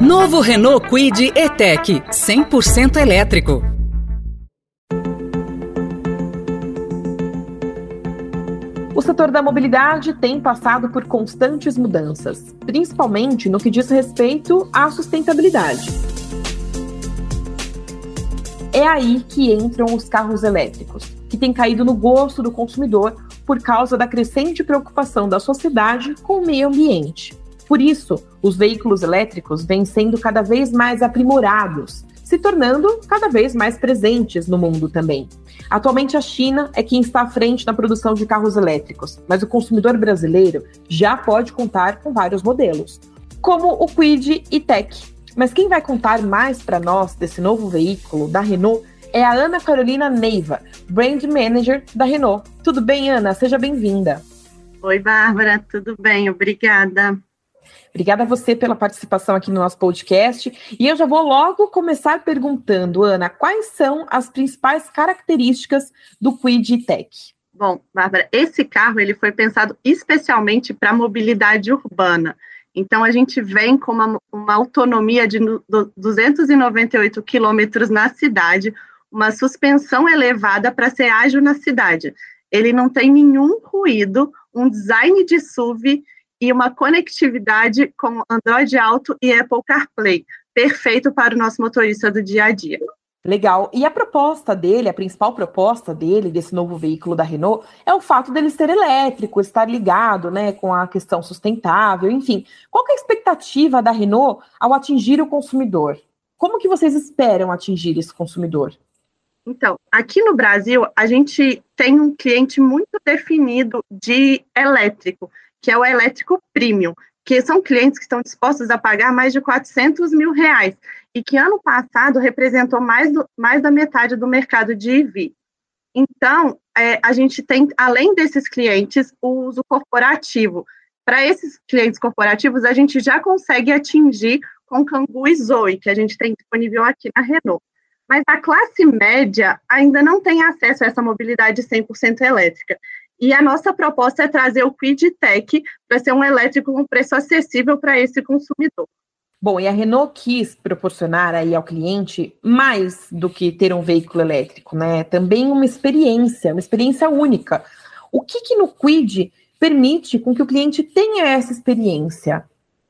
Novo Renault Quid E-Tech 100% elétrico. O setor da mobilidade tem passado por constantes mudanças, principalmente no que diz respeito à sustentabilidade. É aí que entram os carros elétricos, que têm caído no gosto do consumidor por causa da crescente preocupação da sociedade com o meio ambiente. Por isso, os veículos elétricos vêm sendo cada vez mais aprimorados, se tornando cada vez mais presentes no mundo também. Atualmente, a China é quem está à frente na produção de carros elétricos, mas o consumidor brasileiro já pode contar com vários modelos, como o Kwid e Tech. Mas quem vai contar mais para nós desse novo veículo da Renault é a Ana Carolina Neiva, Brand Manager da Renault. Tudo bem, Ana? Seja bem-vinda. Oi, Bárbara, tudo bem? Obrigada. Obrigada a você pela participação aqui no nosso podcast. E eu já vou logo começar perguntando, Ana, quais são as principais características do Quid Tech? Bom, Bárbara, esse carro ele foi pensado especialmente para mobilidade urbana. Então, a gente vem com uma, uma autonomia de 298 quilômetros na cidade, uma suspensão elevada para ser ágil na cidade. Ele não tem nenhum ruído, um design de SUV e uma conectividade com Android Auto e Apple CarPlay, perfeito para o nosso motorista do dia a dia. Legal. E a proposta dele, a principal proposta dele, desse novo veículo da Renault, é o fato dele ser elétrico, estar ligado né, com a questão sustentável, enfim. Qual é a expectativa da Renault ao atingir o consumidor? Como que vocês esperam atingir esse consumidor? Então, aqui no Brasil, a gente tem um cliente muito definido de elétrico, que é o elétrico premium, que são clientes que estão dispostos a pagar mais de 400 mil reais, e que ano passado representou mais, do, mais da metade do mercado de EV. Então, é, a gente tem, além desses clientes, o uso corporativo. Para esses clientes corporativos, a gente já consegue atingir com Kangoo e Zoe, que a gente tem disponível aqui na Renault mas a classe média ainda não tem acesso a essa mobilidade 100% elétrica. E a nossa proposta é trazer o Quid Tech para ser um elétrico com preço acessível para esse consumidor. Bom, e a Renault quis proporcionar aí ao cliente mais do que ter um veículo elétrico, né? Também uma experiência, uma experiência única. O que, que no Quid permite com que o cliente tenha essa experiência?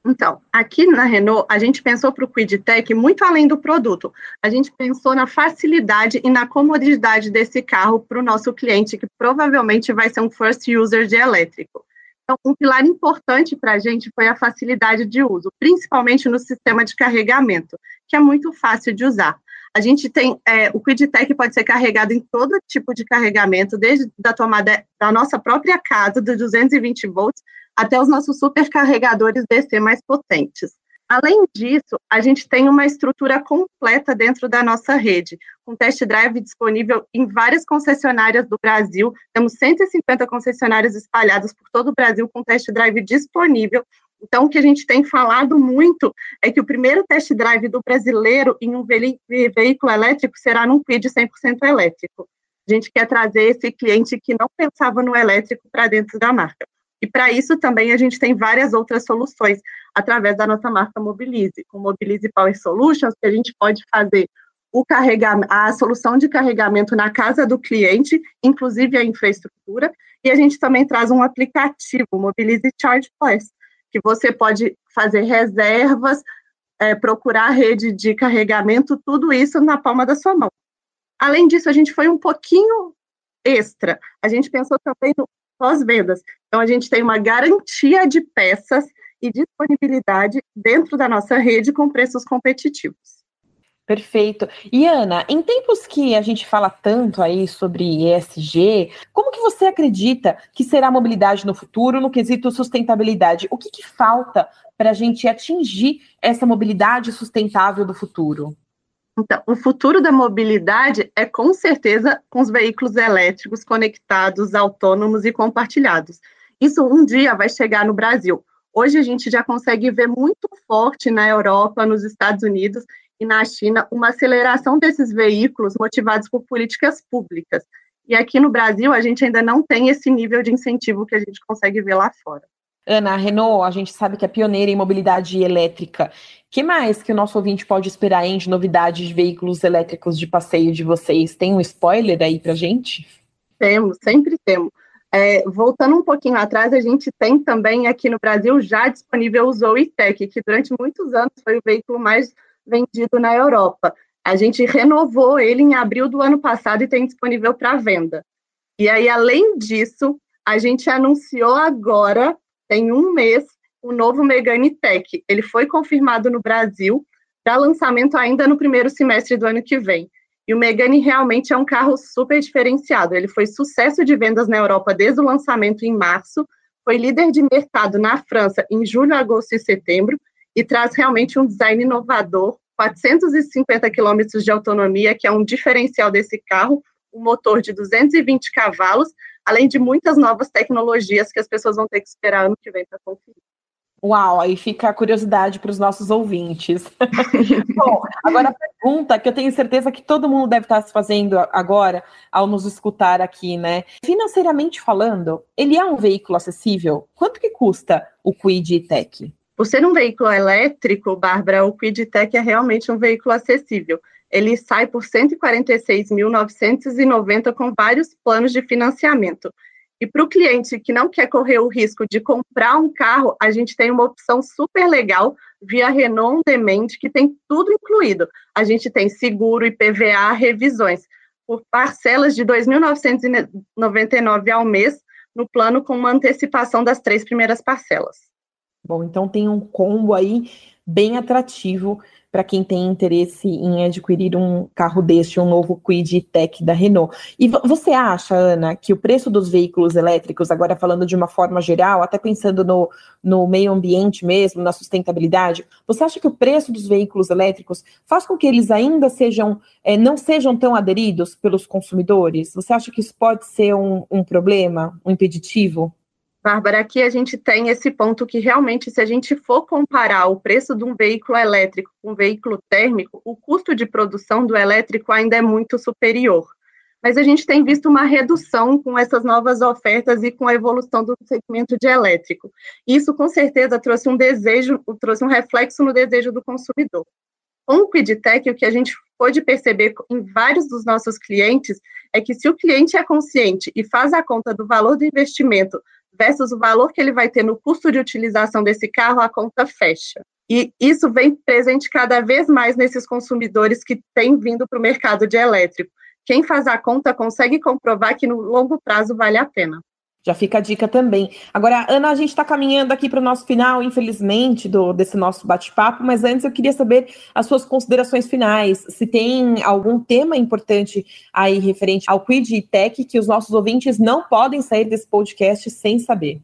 Então, aqui na Renault, a gente pensou para o QuidTech muito além do produto. A gente pensou na facilidade e na comodidade desse carro para o nosso cliente, que provavelmente vai ser um first user de elétrico. Então, um pilar importante para a gente foi a facilidade de uso, principalmente no sistema de carregamento, que é muito fácil de usar. A gente tem, é, o QuidTech pode ser carregado em todo tipo de carregamento, desde a tomada da nossa própria casa, de 220 volts, até os nossos supercarregadores DC mais potentes. Além disso, a gente tem uma estrutura completa dentro da nossa rede, com test drive disponível em várias concessionárias do Brasil. Temos 150 concessionárias espalhadas por todo o Brasil com test drive disponível. Então, o que a gente tem falado muito é que o primeiro test drive do brasileiro em um veículo elétrico será num Quid 100% elétrico. A gente quer trazer esse cliente que não pensava no elétrico para dentro da marca. E para isso também a gente tem várias outras soluções através da nossa marca Mobilize, com Mobilize Power Solutions, que a gente pode fazer o carregamento, a solução de carregamento na casa do cliente, inclusive a infraestrutura, e a gente também traz um aplicativo, Mobilize Charge Plus, que você pode fazer reservas, é, procurar rede de carregamento, tudo isso na palma da sua mão. Além disso, a gente foi um pouquinho extra. A gente pensou também no pós-vendas. Então, a gente tem uma garantia de peças e disponibilidade dentro da nossa rede com preços competitivos. Perfeito. E Ana, em tempos que a gente fala tanto aí sobre ESG, como que você acredita que será a mobilidade no futuro no quesito sustentabilidade? O que, que falta para a gente atingir essa mobilidade sustentável do futuro? Então, o futuro da mobilidade é com certeza com os veículos elétricos conectados, autônomos e compartilhados. Isso um dia vai chegar no Brasil. Hoje a gente já consegue ver muito forte na Europa, nos Estados Unidos e na China uma aceleração desses veículos motivados por políticas públicas. E aqui no Brasil a gente ainda não tem esse nível de incentivo que a gente consegue ver lá fora. Ana, a Renault, a gente sabe que é pioneira em mobilidade elétrica. que mais que o nosso ouvinte pode esperar aí de novidades de veículos elétricos de passeio de vocês? Tem um spoiler aí pra gente? Temos, sempre temos. É, voltando um pouquinho atrás, a gente tem também aqui no Brasil já disponível o Zoe Tech, que durante muitos anos foi o veículo mais vendido na Europa. A gente renovou ele em abril do ano passado e tem disponível para venda. E aí, além disso, a gente anunciou agora, tem um mês, o novo Megane Tech. Ele foi confirmado no Brasil para lançamento ainda no primeiro semestre do ano que vem. E o Megane realmente é um carro super diferenciado. Ele foi sucesso de vendas na Europa desde o lançamento em março, foi líder de mercado na França em julho, agosto e setembro, e traz realmente um design inovador, 450 quilômetros de autonomia, que é um diferencial desse carro, um motor de 220 cavalos, além de muitas novas tecnologias que as pessoas vão ter que esperar ano que vem para conferir. Uau, aí fica a curiosidade para os nossos ouvintes. Bom, agora a pergunta que eu tenho certeza que todo mundo deve estar se fazendo agora ao nos escutar aqui, né? Financeiramente falando, ele é um veículo acessível? Quanto que custa o Quid Tech? Por ser um veículo elétrico, Bárbara, o Quid Tech é realmente um veículo acessível. Ele sai por 146.990 com vários planos de financiamento. E para o cliente que não quer correr o risco de comprar um carro, a gente tem uma opção super legal via Renault Demand, que tem tudo incluído. A gente tem seguro, IPVA, revisões, por parcelas de R$ 2.999 ao mês, no plano com uma antecipação das três primeiras parcelas. Bom, então tem um combo aí bem atrativo para quem tem interesse em adquirir um carro deste, um novo Quid Tech da Renault. E você acha, Ana, que o preço dos veículos elétricos, agora falando de uma forma geral, até pensando no, no meio ambiente mesmo, na sustentabilidade, você acha que o preço dos veículos elétricos faz com que eles ainda sejam, é, não sejam tão aderidos pelos consumidores? Você acha que isso pode ser um, um problema, um impeditivo? Bárbara, aqui a gente tem esse ponto que realmente, se a gente for comparar o preço de um veículo elétrico com um veículo térmico, o custo de produção do elétrico ainda é muito superior. Mas a gente tem visto uma redução com essas novas ofertas e com a evolução do segmento de elétrico. Isso, com certeza, trouxe um desejo, trouxe um reflexo no desejo do consumidor. Com o QuidTech, o que a gente pôde perceber em vários dos nossos clientes é que se o cliente é consciente e faz a conta do valor do investimento versus o valor que ele vai ter no custo de utilização desse carro, a conta fecha. E isso vem presente cada vez mais nesses consumidores que têm vindo para o mercado de elétrico. Quem faz a conta consegue comprovar que no longo prazo vale a pena. Já fica a dica também. Agora, Ana, a gente está caminhando aqui para o nosso final, infelizmente, do, desse nosso bate-papo, mas antes eu queria saber as suas considerações finais. Se tem algum tema importante aí referente ao Quid Tech que os nossos ouvintes não podem sair desse podcast sem saber.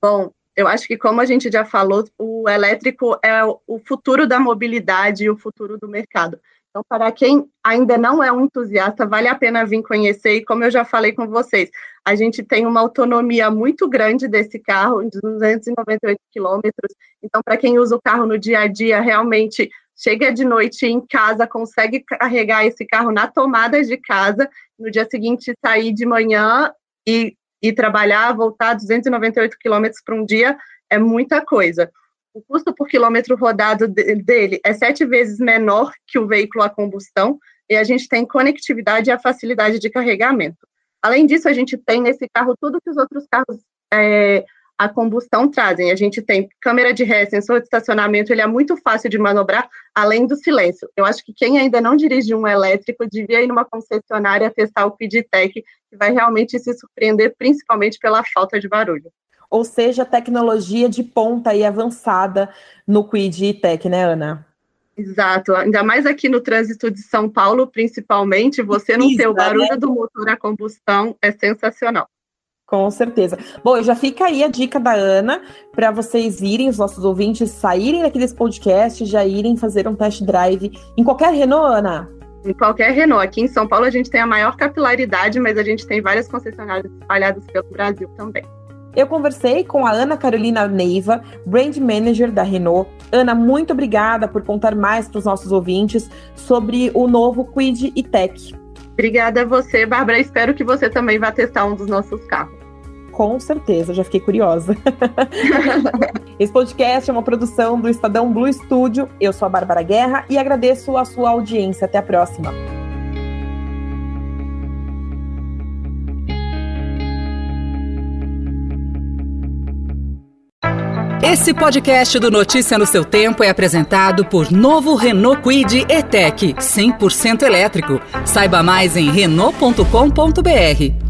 Bom, eu acho que, como a gente já falou, o elétrico é o futuro da mobilidade e o futuro do mercado. Então, para quem ainda não é um entusiasta, vale a pena vir conhecer. E como eu já falei com vocês, a gente tem uma autonomia muito grande desse carro, de 298 quilômetros. Então, para quem usa o carro no dia a dia, realmente chega de noite em casa, consegue carregar esse carro na tomada de casa, no dia seguinte sair de manhã e, e trabalhar, voltar 298 quilômetros para um dia, é muita coisa. O custo por quilômetro rodado dele é sete vezes menor que o veículo a combustão e a gente tem conectividade e a facilidade de carregamento. Além disso, a gente tem nesse carro tudo que os outros carros é, a combustão trazem. A gente tem câmera de ré, sensor de estacionamento, ele é muito fácil de manobrar, além do silêncio. Eu acho que quem ainda não dirige um elétrico devia ir numa concessionária testar o Quidtech, que vai realmente se surpreender, principalmente pela falta de barulho ou seja, tecnologia de ponta e avançada no Quid e Tech, né, Ana? Exato, ainda mais aqui no trânsito de São Paulo, principalmente, você não ter o barulho né? do motor a combustão é sensacional. Com certeza. Bom, já fica aí a dica da Ana para vocês irem, os nossos ouvintes, saírem daqui desse podcast, já irem fazer um test drive em qualquer Renault, Ana. Em qualquer Renault. Aqui em São Paulo a gente tem a maior capilaridade, mas a gente tem várias concessionárias espalhadas pelo Brasil também. Eu conversei com a Ana Carolina Neiva, Brand Manager da Renault. Ana, muito obrigada por contar mais para os nossos ouvintes sobre o novo Quid e Tech. Obrigada a você, Bárbara. Espero que você também vá testar um dos nossos carros. Com certeza, já fiquei curiosa. Esse podcast é uma produção do Estadão Blue Studio. Eu sou a Bárbara Guerra e agradeço a sua audiência. Até a próxima. Esse podcast do Notícia no seu Tempo é apresentado por novo Renault Kwid E-Tech, 100% elétrico. Saiba mais em Renault.com.br.